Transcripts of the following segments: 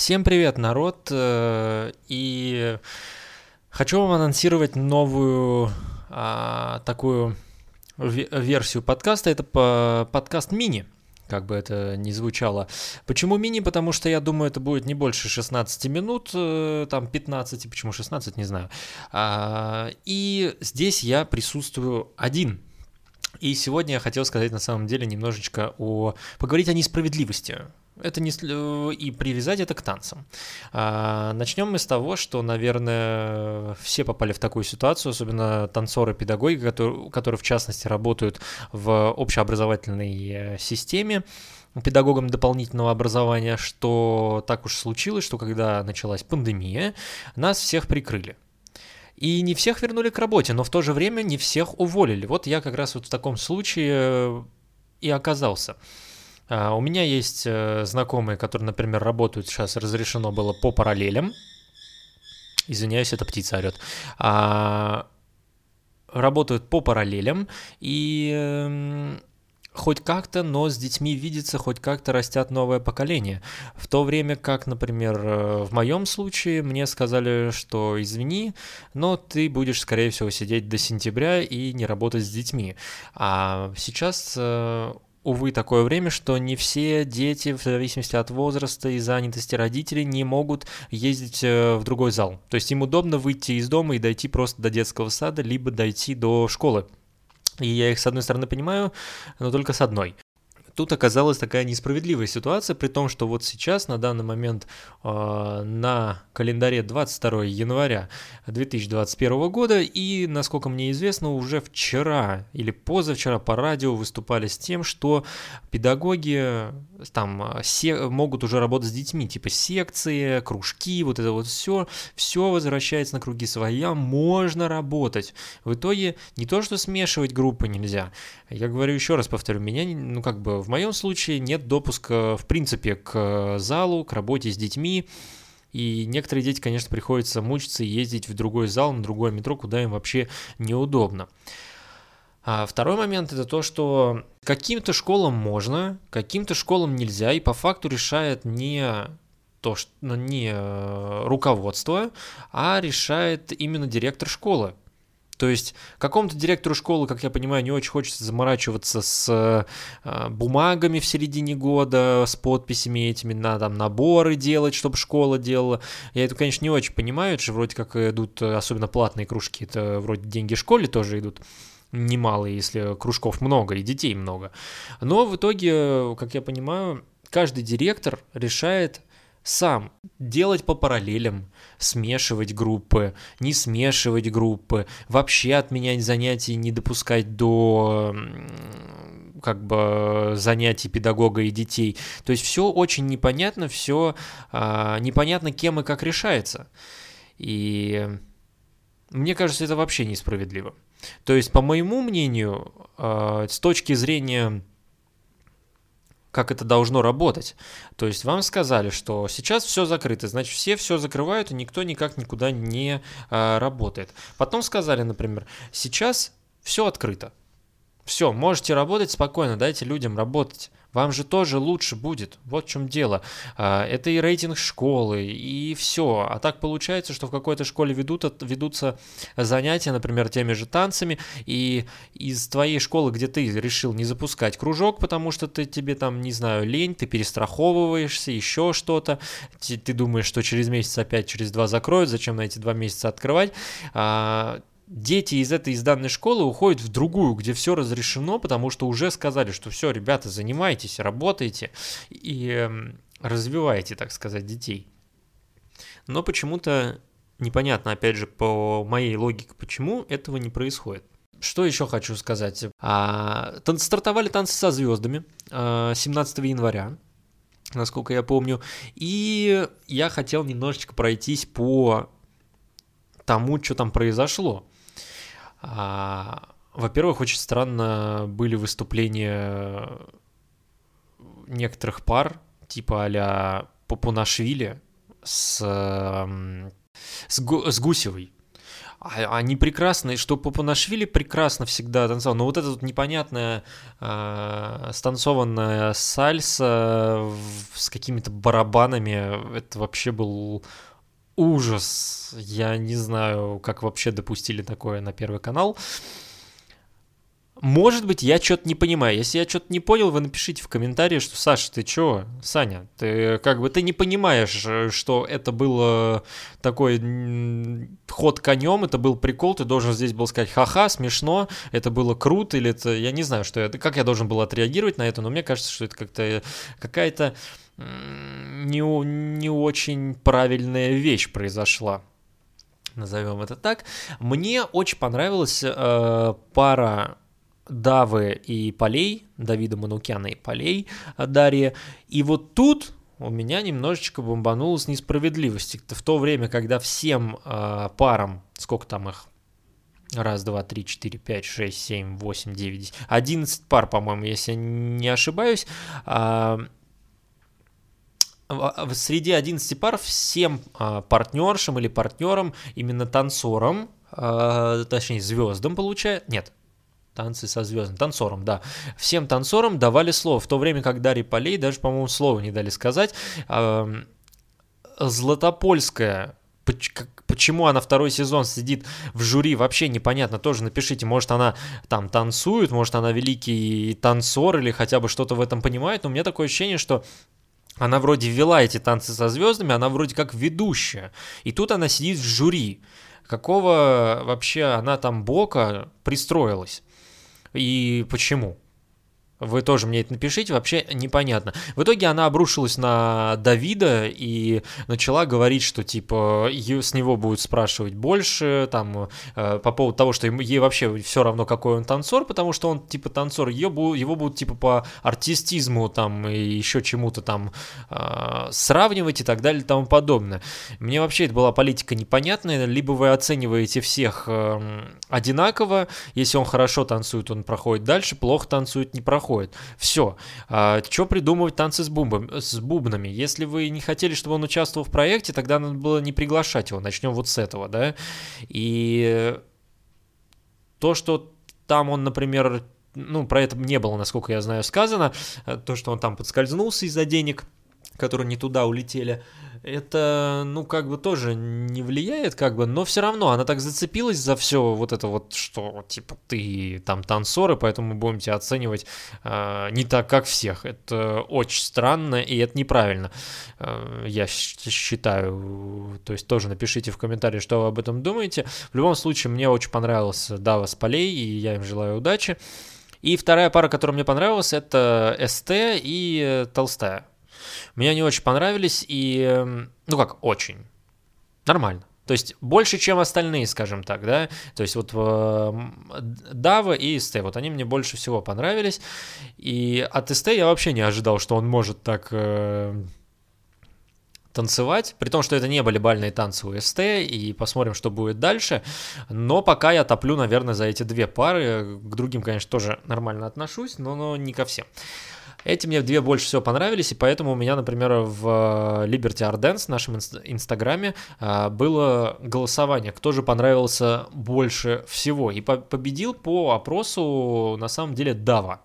Всем привет, народ! э, И хочу вам анонсировать новую а, такую ве- версию подкаста. Это по- подкаст мини, как бы это ни звучало. Почему мини? Потому что я думаю, это будет не больше 16 минут, э, там 15, почему 16, не знаю. А, И здесь я присутствую один. И сегодня я хотел сказать на самом деле немножечко о... поговорить о несправедливости. Это не... э, и привязать это к танцам. А, Начнем мы с того, что, наверное, все попали в такую ситуацию, особенно танцоры, педагоги, которые, которые в частности работают в общеобразовательной э, системе, педагогам дополнительного образования, что так уж случилось, что когда началась пандемия, нас всех прикрыли. И не всех вернули к работе, но в то же время не всех уволили. Вот я как раз вот в таком случае э, и оказался. А, У меня есть э, знакомые, которые, например, работают сейчас, разрешено было по параллелям. Извиняюсь, это птица орет. А, Работают по параллелям и эм, хоть как-то, но с детьми видится, хоть как-то растят новое поколение. В то время как, например, э, в моем случае мне сказали, что извини, но ты будешь, скорее всего, сидеть до сентября и не работать с детьми. А сейчас, э, увы, такое время, что не все дети, в зависимости от возраста и занятости родителей, не могут ездить э, в другой зал. То есть им удобно выйти из дома и дойти просто до детского сада, либо дойти до школы. И я их, с одной стороны, понимаю, но только с одной. Тут оказалась такая несправедливая ситуация, при том, что вот сейчас, на данный момент, э, на календаре 22 января 2021 года, и, насколько мне известно, уже вчера или позавчера по радио выступали с тем, что педагоги там се- могут уже работать с детьми, типа секции, кружки, вот это вот все, все возвращается на круги своя, можно работать. В итоге не то, что смешивать группы нельзя, я говорю еще раз, повторю, меня, ну как бы в моем случае нет допуска в принципе к залу, к работе с детьми, и некоторые дети, конечно, приходится мучиться и ездить в другой зал, на другое метро, куда им вообще неудобно. А второй момент это то, что каким-то школам можно, каким-то школам нельзя, и по факту решает не то, что не э, руководство, а решает именно директор школы. То есть какому-то директору школы, как я понимаю, не очень хочется заморачиваться с э, бумагами в середине года, с подписями этими, на там наборы делать, чтобы школа делала. Я это, конечно, не очень понимаю, это же вроде как идут, э, особенно платные кружки, это вроде деньги школе тоже идут немалые, если кружков много и детей много. Но в итоге, как я понимаю, каждый директор решает сам делать по параллелям, смешивать группы, не смешивать группы, вообще отменять занятия, не допускать до как бы занятий педагога и детей. То есть все очень непонятно, все непонятно кем и как решается. И мне кажется, это вообще несправедливо. То есть, по моему мнению, э, с точки зрения как это должно работать. То есть вам сказали, что сейчас все закрыто, значит все все закрывают и никто никак никуда не э, работает. Потом сказали, например, сейчас все открыто. Все, можете работать спокойно, дайте людям работать. Вам же тоже лучше будет. Вот в чем дело. А, Это и рейтинг школы, и все. А так получается, что в какой-то школе ведут, ведутся занятия, например, теми же танцами, и из твоей школы, где ты решил не запускать кружок, потому что ты тебе там, не знаю, лень, ты перестраховываешься, еще что-то, ты, ты думаешь, что через месяц опять, через два закроют, зачем на эти два месяца открывать, а, дети из этой из данной школы уходят в другую, где все разрешено, потому что уже сказали, что все, ребята, занимайтесь, работайте и эм, развивайте, так сказать, детей. Но почему-то непонятно, опять же, по моей логике, почему этого не происходит. Что еще хочу сказать? А, стартовали танцы со звездами а, 17 января, насколько я помню. И я хотел немножечко пройтись по тому, что там произошло. А, во-первых, очень странно были выступления некоторых пар, типа а-ля Попунашвили с, с, с Гусевой. а, они прекрасные, что Папанашвили прекрасно всегда танцевал, но вот эта вот непонятная э, станцованная сальса с какими-то барабанами, это вообще был ужас. Я не знаю, как вообще допустили такое на Первый канал. Может быть, я что-то не понимаю. Если я что-то не понял, вы напишите в комментарии, что Саша, ты чё? Саня, ты как бы ты не понимаешь, э, что это был такой ход конем, это был прикол, ты должен здесь был сказать ха-ха, смешно, это было круто, или это, я не знаю, что это, как я должен был отреагировать на это, но мне кажется, что это как-то какая-то не, не очень правильная вещь произошла назовем это так. Мне очень понравилась э, пара Давы и Полей, Давида Манукяна и Полей э, Дарья. И вот тут у меня немножечко бомбанулась несправедливости. В то время, когда всем э, парам, сколько там их, Раз, два, три, четыре, пять, шесть, семь, восемь, девять, одиннадцать пар, по-моему, если не ошибаюсь. А, среди 11 пар всем а, партнершам или партнерам, именно танцорам, а, точнее звездам получается, нет, танцы со звездами, танцорам, да. Всем танцорам давали слово, в то время как Дарья Полей даже, по-моему, слова не дали сказать. Златопольская почему она второй сезон сидит в жюри, вообще непонятно, тоже напишите, может она там танцует, может она великий танцор или хотя бы что-то в этом понимает, но у меня такое ощущение, что она вроде вела эти танцы со звездами, она вроде как ведущая. И тут она сидит в жюри. Какого вообще она там бока пристроилась? И почему? Вы тоже мне это напишите, вообще непонятно. В итоге она обрушилась на Давида и начала говорить, что типа с него будут спрашивать больше, там, э, по поводу того, что ей вообще все равно, какой он танцор, потому что он типа танцор, ее, его будут типа по артистизму там и еще чему-то там э, сравнивать и так далее и тому подобное. Мне вообще это была политика непонятная, либо вы оцениваете всех э, одинаково, если он хорошо танцует, он проходит дальше, плохо танцует, не проходит проходит. Все. А, что придумывать танцы с, бубом, с бубнами? Если вы не хотели, чтобы он участвовал в проекте, тогда надо было не приглашать его. Начнем вот с этого, да. И то, что там он, например, ну, про это не было, насколько я знаю, сказано, то, что он там подскользнулся из-за денег, которые не туда улетели, это, ну, как бы тоже не влияет, как бы, но все равно она так зацепилась за все вот это вот, что, типа, ты там танцор, и поэтому мы будем тебя оценивать э, не так, как всех. Это очень странно, и это неправильно, э, я считаю. То есть тоже напишите в комментарии, что вы об этом думаете. В любом случае, мне очень понравился Дава с полей, и я им желаю удачи. И вторая пара, которая мне понравилась, это СТ и Толстая. Мне они очень понравились, и, эм, ну как, очень. Нормально. То есть больше, чем остальные, скажем так, да. То есть вот э, Дава и СТ, вот они мне больше всего понравились. И от СТ я вообще не ожидал, что он может так э, танцевать, при том, что это не были бальные танцы у СТ, и посмотрим, что будет дальше. Но пока я топлю, наверное, за эти две пары. К другим, конечно, тоже нормально отношусь, но, но не ко всем. Эти мне две больше всего понравились, и поэтому у меня, например, в э, Liberty Art Dance, нашем инстаграме, э, было голосование, кто же понравился больше всего. И победил по опросу, на самом деле, Дава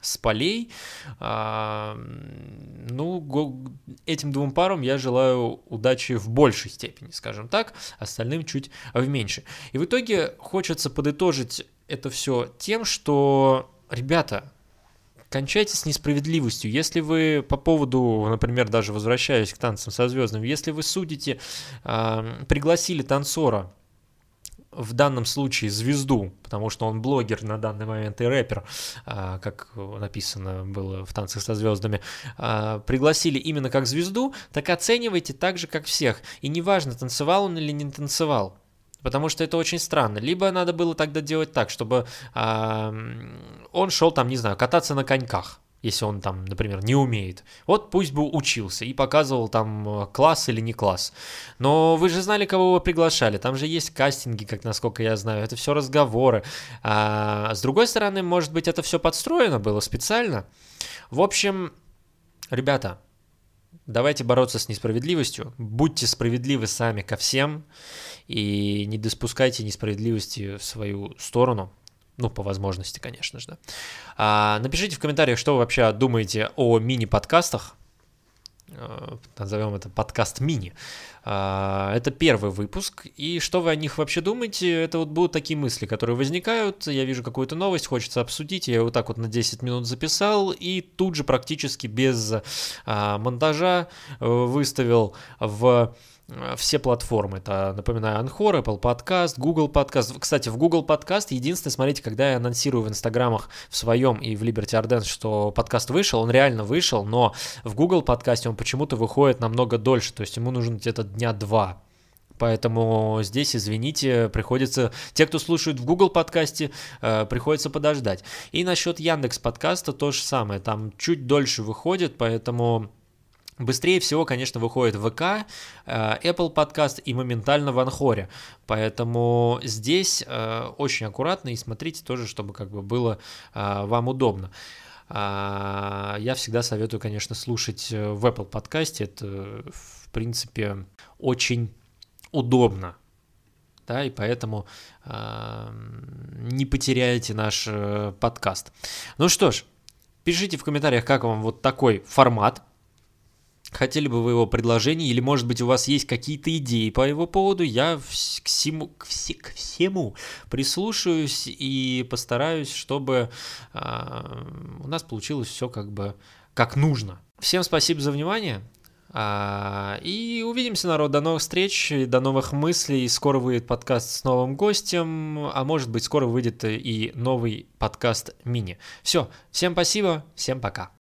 с полей. А, ну, этим двум парам я желаю удачи в большей степени, скажем так, остальным чуть в меньше. И в итоге хочется подытожить это все тем, что, ребята, кончайте с несправедливостью. Если вы по поводу, например, даже возвращаясь к танцам со звездами, если вы судите, э, пригласили танцора, в данном случае звезду, потому что он блогер на данный момент и рэпер, а, как написано было в «Танцах со звездами», а, пригласили именно как звезду, так оценивайте так же, как всех. И неважно, танцевал он или не танцевал. Потому что это очень странно. Либо надо было тогда делать так, чтобы э, он шел там, не знаю, кататься на коньках, если он там, например, не умеет. Вот пусть бы учился и показывал там э, класс или не класс. Но вы же знали, кого вы приглашали. Там же есть кастинги, как насколько я знаю. Это все разговоры. А с другой стороны, может быть, это все подстроено было специально. В общем, ребята, давайте бороться с несправедливостью. Будьте справедливы сами ко всем. и не допускайте несправедливости в свою сторону, ну, по возможности, конечно же. А, напишите в комментариях, что вы вообще думаете о мини-подкастах. А, назовем это подкаст мини. А, это первый выпуск. И что вы о них вообще думаете? Это вот будут такие мысли, которые возникают. Я вижу какую-то новость, хочется обсудить. Я вот так вот на 10 минут записал. И тут же практически без а, монтажа э, выставил в Э, все платформы. Это, напоминаю, Anchor, Apple Podcast, Google Podcast. Кстати, в Google Podcast единственное, смотрите, когда я анонсирую в инстаграмах в своем и в Liberty Arden, что подкаст вышел, он реально вышел, но в Google подкасте он почему-то выходит намного дольше, то есть ему нужно где-то дня два. Поэтому здесь, извините, приходится... Те, кто слушает в Google подкасте, э, приходится подождать. И насчет Яндекс подкаста то же самое. Там чуть дольше выходит, поэтому Быстрее всего, конечно, выходит ВК, э, Apple Podcast и моментально в Анхоре. Поэтому здесь э, очень аккуратно и смотрите тоже, чтобы как бы было э, вам удобно. А, я всегда советую, конечно, слушать в Apple подкасте. Это, в принципе, очень удобно. Да, и поэтому э, не потеряете наш э, подкаст. Ну что ж, пишите в комментариях, как вам вот такой формат. Хотели бы вы его предложение, или, может быть, у вас есть какие-то идеи по его поводу, я к всему, к, все, к всему прислушаюсь и постараюсь, чтобы э, у нас получилось все как бы как нужно. Всем спасибо за внимание. А, и увидимся, народ. До новых встреч, до новых мыслей. Скоро выйдет подкаст с новым гостем, а может быть, скоро выйдет и новый подкаст мини. Все, всем спасибо, всем пока.